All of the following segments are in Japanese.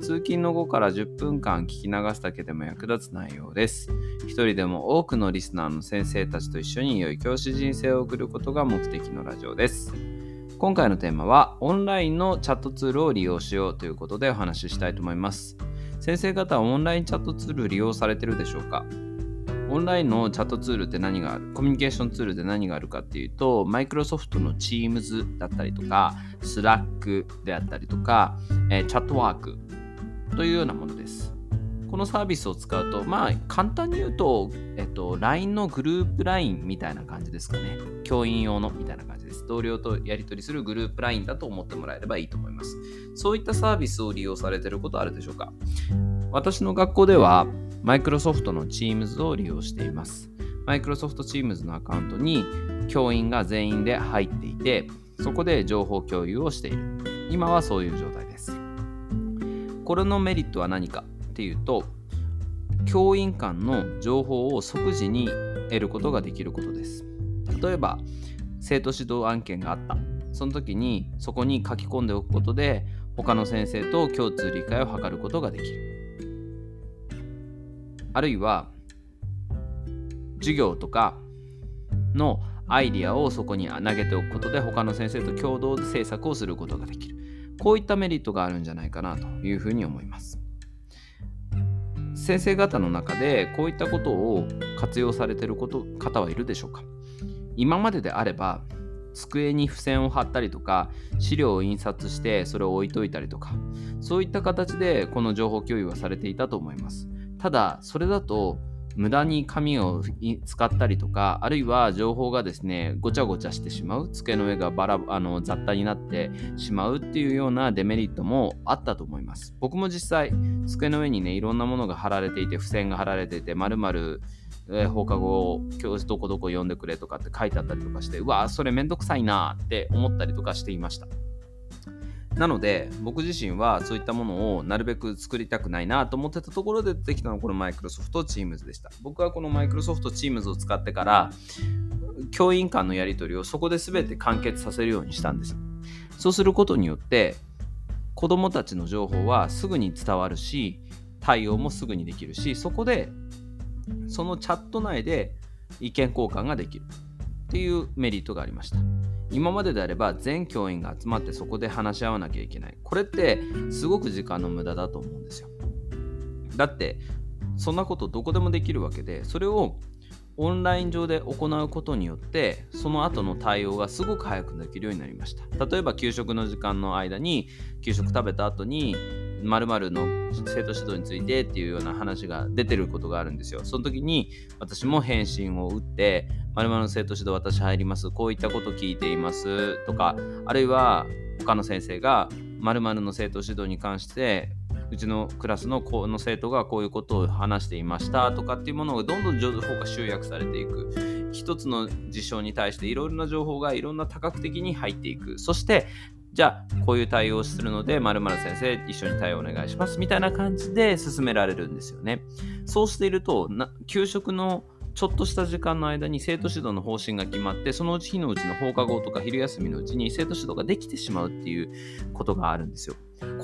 通勤の後から10分間聞き流すだけでも役立つ内容です。一人でも多くのリスナーの先生たちと一緒に良い教師人生を送ることが目的のラジオです。今回のテーマはオンラインのチャットツールを利用しようということでお話ししたいと思います。先生方はオンラインチャットツール利用されてるでしょうか？オンラインのチャットツールって何がある？コミュニケーションツールで何があるかっていうと、マイクロソフトの Teams だったりとか、Slack であったりとか、え、チャットワークというようなものです。このサービスを使うと、まあ、簡単に言うと、えっと、LINE のグループ LINE みたいな感じですかね。教員用のみたいな感じです。同僚とやり取りするグループ LINE だと思ってもらえればいいと思います。そういったサービスを利用されていることあるでしょうか私の学校では、マイクロソフトの Teams を利用しています。マイクロソフト Teams のアカウントに教員が全員で入っていて、そこで情報共有をしている。今はそういう状態です。これのメリットは何かっていうと教員間の情報を即時に得ることができることです。例えば生徒指導案件があった。その時にそこに書き込んでおくことで他の先生と共通理解を図ることができる。あるいは授業とかのアイディアをそこに投げておくことで他の先生と共同で制作をすることができる。こういったメリットがあるんじゃないかなというふうに思います。先生方の中でこういったことを活用されていること方はいるでしょうか？今までであれば机に付箋を貼ったりとか資料を印刷してそれを置いといたりとかそういった形でこの情報共有はされていたと思いますただそれだと無駄に紙を使ったりとか、あるいは情報がですね、ごちゃごちゃしてしまう、机の上がバラあの雑多になってしまうっていうようなデメリットもあったと思います。僕も実際、机の上にね、いろんなものが貼られていて、付箋が貼られていて、まるまる放課後、教室どこどこ読んでくれとかって書いてあったりとかして、うわ、それめんどくさいなって思ったりとかしていました。なので僕自身はそういったものをなるべく作りたくないなと思ってたところで出てきたのがこのマイクロソフト Teams でした。僕はこのマイクロソフト Teams を使ってから教員間のやり取りをそこで全て完結させるようにしたんです。そうすることによって子どもたちの情報はすぐに伝わるし対応もすぐにできるしそこでそのチャット内で意見交換ができるっていうメリットがありました。今までであれば全教員が集まってそこで話し合わなきゃいけない。これってすごく時間の無駄だと思うんですよ。だってそんなことどこでもできるわけでそれをオンライン上で行うことによってその後の対応がすごく早くできるようになりました。例えば給食の時間の間に給食食べた後に〇〇の生徒指導についてっていうような話が出てることがあるんですよ。その時に私も返信を打って、〇〇の生徒指導私入ります。こういったこと聞いていますとか、あるいは他の先生が〇〇の生徒指導に関してうちのクラスのこの生徒がこういうことを話していましたとかっていうものがどんどん情報が集約されていく一つの事象に対していろいろな情報がいろんな多角的に入っていくそしてじゃあ、こういう対応をするので、〇〇先生、一緒に対応お願いします。みたいな感じで進められるんですよね。そうしていると、給食のちょっとした時間の間に生徒指導の方針が決まって、そのうち日のうちの放課後とか昼休みのうちに生徒指導ができてしまうっていうことがあるんですよ。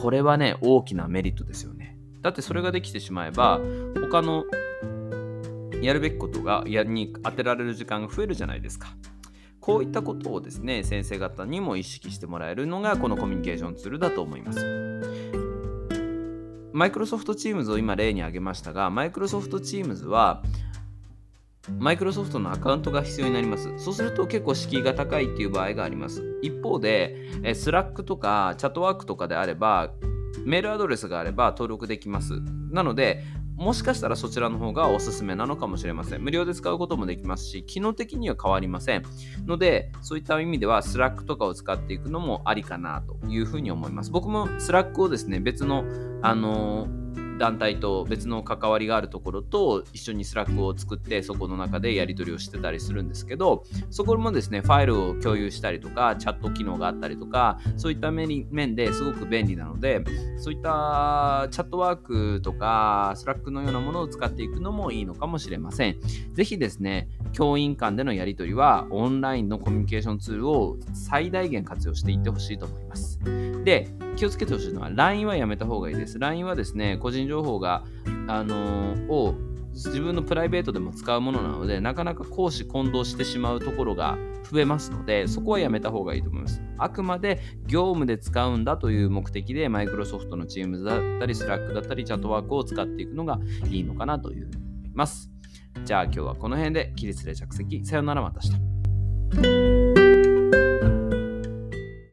これはね、大きなメリットですよね。だってそれができてしまえば、他のやるべきことがやに当てられる時間が増えるじゃないですか。こういったことをですね、先生方にも意識してもらえるのがこのコミュニケーションツールだと思います。マイクロソフト Teams を今例に挙げましたが、マイクロソフト Teams はマイクロソフトのアカウントが必要になります。そうすると結構敷居が高いっていう場合があります。一方で、 Slack とか Chatwork とかであれば、メールアドレスがあれば登録できます。なので、もしかしたらそちらの方がおすすめなのかもしれません。無料で使うこともできますし、機能的には変わりません。ので、そういった意味では、 Slack とかを使っていくのもありかなというふうに思います。僕も Slack をですね、別の、あのー団体と別の関わりがあるところと一緒に Slack を作ってそこの中でやり取りをしてたりするんですけどそこもですねファイルを共有したりとかチャット機能があったりとかそういった面ですごく便利なのでそういった Chatwork とか Slack のようなものを使っていくのもいいのかもしれません。ぜひですね教員間でのやり取りはオンラインのコミュニケーションツールを最大限活用していってほしいと思います。で気をつけてほしいのは LINE はやめた方がいいです。LINE はですね個人情報が、あのー、を自分のプライベートでも使うものなのでなかなか公私混同してしまうところが増えますのでそこはやめた方がいいと思います。あくまで業務で使うんだという目的でマイクロソフトの Teams だったり Slack だったりチャットワークを使っていくのがいいのかなというふうに思います。じゃあ今日はこの辺で起立で着席。さよならまた明日。